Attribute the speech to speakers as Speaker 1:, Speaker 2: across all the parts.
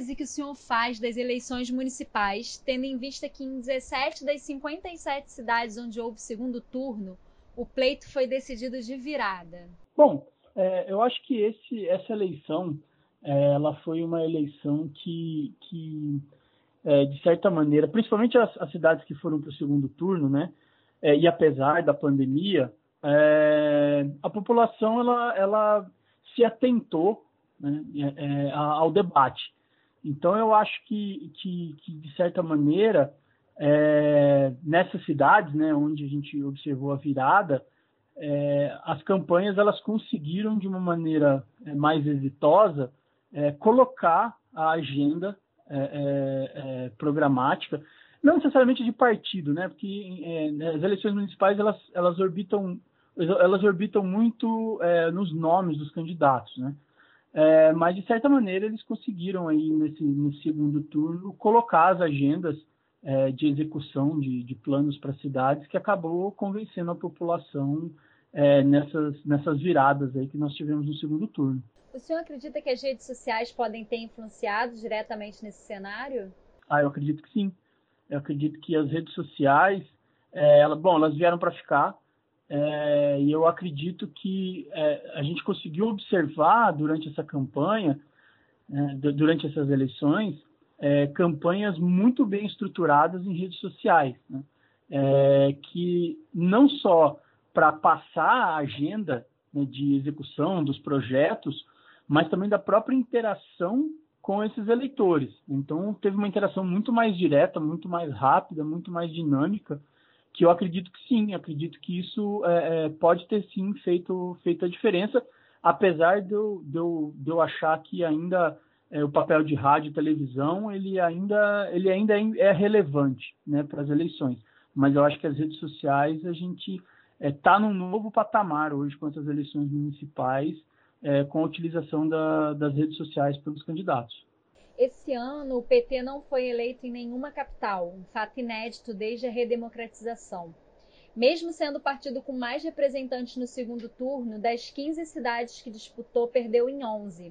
Speaker 1: análise que o senhor faz das eleições municipais, tendo em vista que em 17 das 57 cidades onde houve segundo turno, o pleito foi decidido de virada?
Speaker 2: Bom, é, eu acho que esse, essa eleição é, ela foi uma eleição que, que é, de certa maneira, principalmente as, as cidades que foram para o segundo turno, né? É, e apesar da pandemia, é, a população ela, ela se atentou né, é, ao debate. Então, eu acho que, que, que de certa maneira, é, nessas cidades, né, onde a gente observou a virada, é, as campanhas elas conseguiram de uma maneira é, mais exitosa é, colocar a agenda é, programática, não necessariamente de partido, né, porque as eleições municipais elas, elas orbitam elas orbitam muito nos nomes dos candidatos, né? É, mas de certa maneira eles conseguiram aí nesse, segundo turno colocar as agendas é, de execução de, de planos para cidades que acabou convencendo a população é, nessas, nessas viradas aí que nós tivemos no segundo turno.
Speaker 1: O senhor acredita que as redes sociais podem ter influenciado diretamente nesse cenário?
Speaker 2: Ah, eu acredito que sim. Eu acredito que as redes sociais, é, ela, bom, elas vieram para ficar. É, e eu acredito que é, a gente conseguiu observar durante essa campanha, é, durante essas eleições, é, campanhas muito bem estruturadas em redes sociais, né? É, que não só para passar a agenda né, de execução dos projetos, mas também da própria interação com esses eleitores. Então, teve uma interação muito mais direta, muito mais rápida, muito mais dinâmica, que eu acredito que sim, acredito que isso é, é, pode ter sim feito, feito a diferença, apesar de eu, de eu, de eu achar que ainda é, o papel de rádio e televisão ele ainda, ele ainda é relevante né, para as eleições. Mas eu acho que as redes sociais a gente está é, tá num novo patamar hoje com essas eleições municipais, é, com a utilização da, das redes sociais pelos candidatos.
Speaker 1: Esse ano, o PT não foi eleito em nenhuma capital, um fato inédito desde a redemocratização. Mesmo sendo o partido com mais representantes no segundo turno, das 15 cidades que disputou, perdeu em 11.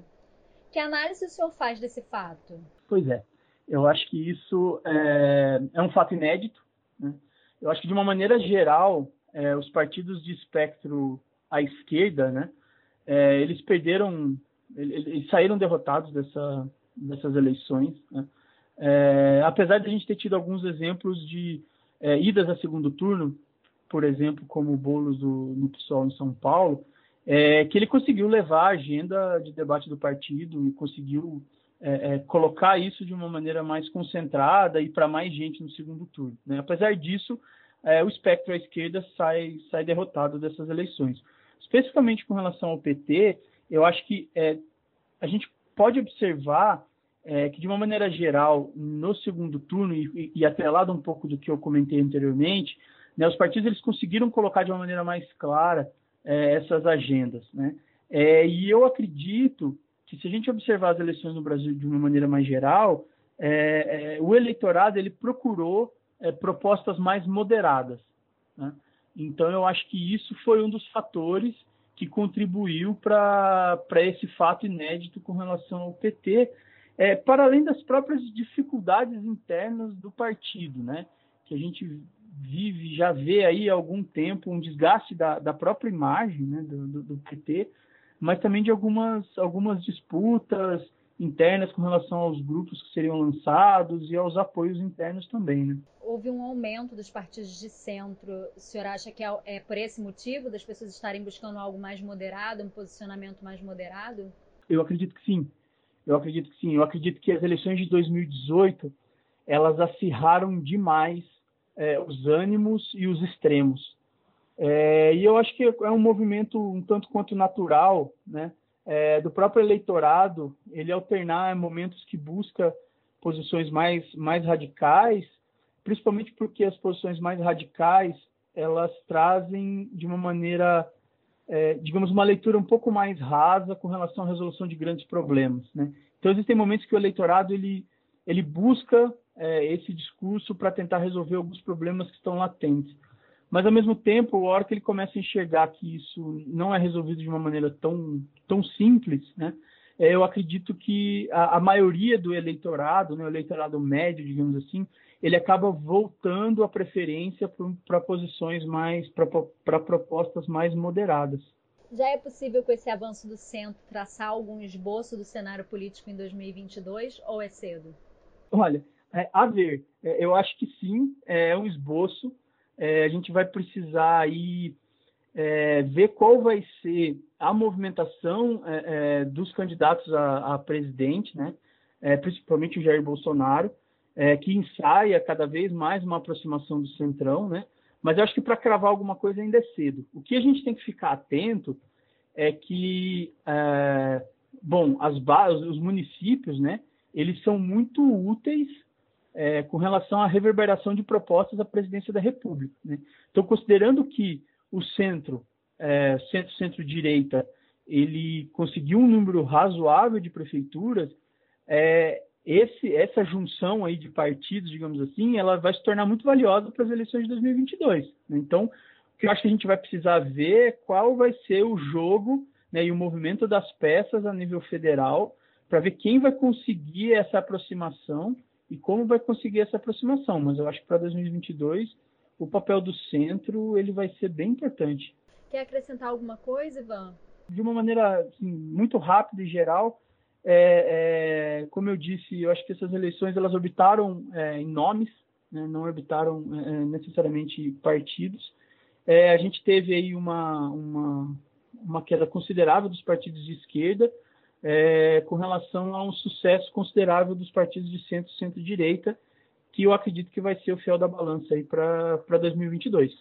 Speaker 1: Que análise o senhor faz desse fato?
Speaker 2: Pois é, eu acho que isso é, é um fato inédito. Né? Eu acho que, de uma maneira geral, é, os partidos de espectro à esquerda, né, é, eles perderam, eles, saíram derrotados dessa, dessas eleições. Né? É, apesar de a gente ter tido alguns exemplos de é, idas a segundo turno, por exemplo, como o Boulos do, no PSOL em São Paulo, é, que ele conseguiu levar a agenda de debate do partido e conseguiu é, é, colocar isso de uma maneira mais concentrada e para mais gente no segundo turno. Né? Apesar disso, é, o espectro à esquerda sai, sai derrotado dessas eleições. Especificamente com relação ao PT, eu acho que a gente pode observar é, que, de uma maneira geral, no segundo turno, e, e atrelado um pouco do que eu comentei anteriormente, né, os partidos eles conseguiram colocar de uma maneira mais clara é, essas agendas. Né? É, e eu acredito que, se a gente observar as eleições no Brasil de uma maneira mais geral, é, é, o eleitorado ele procurou é, propostas mais moderadas. Né? Então, eu acho que isso foi um dos fatores que contribuiu para esse fato inédito com relação ao PT, é, para além das próprias dificuldades internas do partido, né? Que a gente vive, já vê aí há algum tempo um desgaste da, da própria imagem né, do, do, do PT, mas também de algumas, algumas disputas internas com relação aos grupos que seriam lançados e aos apoios internos também, né?
Speaker 1: Houve um aumento dos partidos de centro. O senhor acha que é, é por esse motivo das pessoas estarem buscando algo mais moderado, um posicionamento mais moderado?
Speaker 2: Eu acredito que sim. Eu acredito que sim. Eu acredito que as eleições de 2018 elas acirraram demais é, os ânimos e os extremos. É, e eu acho que é um movimento um tanto quanto natural, né, é, do próprio eleitorado, ele alternar momentos que busca posições mais mais radicais, principalmente porque as posições mais radicais elas trazem de uma maneira é, digamos, uma leitura um pouco mais rasa com relação à resolução de grandes problemas. Né? Então, existem momentos que o eleitorado ele, ele busca é, esse discurso para tentar resolver alguns problemas que estão latentes. Mas, ao mesmo tempo, a hora que ele começa a enxergar que isso não é resolvido de uma maneira tão, tão simples, né? é, eu acredito que a, a maioria do eleitorado, né, o eleitorado médio, digamos assim, ele acaba voltando a preferência para posições mais, para propostas mais moderadas.
Speaker 1: Já é possível, com esse avanço do centro, traçar algum esboço do cenário político em 2022 ou é cedo?
Speaker 2: Olha, é, a ver, é, eu acho que sim, é um esboço. É, a gente vai precisar aí é, ver qual vai ser a movimentação é, é dos candidatos a, a presidente, né? É, principalmente o Jair Bolsonaro, é, que ensaia cada vez mais uma aproximação do centrão, né? Mas eu acho que para cravar alguma coisa ainda é cedo. O que a gente tem que ficar atento é que, bom, as os municípios, né? Eles são muito úteis é, com relação à reverberação de propostas à presidência da República. Né? Então, considerando que o centro, é, centro, centro-direita, ele conseguiu um número razoável de prefeituras, é, esse, essa junção aí de partidos, digamos assim, ela vai se tornar muito valiosa para as eleições de 2022. Né? Então, o que eu acho que a gente vai precisar ver é qual vai ser o jogo né, e o movimento das peças a nível federal para ver quem vai conseguir essa aproximação e como vai conseguir essa aproximação. Mas eu acho que para 2022 o papel do centro ele vai ser bem importante.
Speaker 1: Quer acrescentar alguma coisa, Ivan?
Speaker 2: De uma maneira assim, muito rápida e geral, é, é, como eu disse, eu acho que essas eleições elas orbitaram é, em nomes, né, não orbitaram é, necessariamente partidos. É, a gente teve aí uma, uma, uma queda considerável dos partidos de esquerda, é, com relação a um sucesso considerável dos partidos de centro, centro-direita, que eu acredito que vai ser o fiel da balança aí para 2022.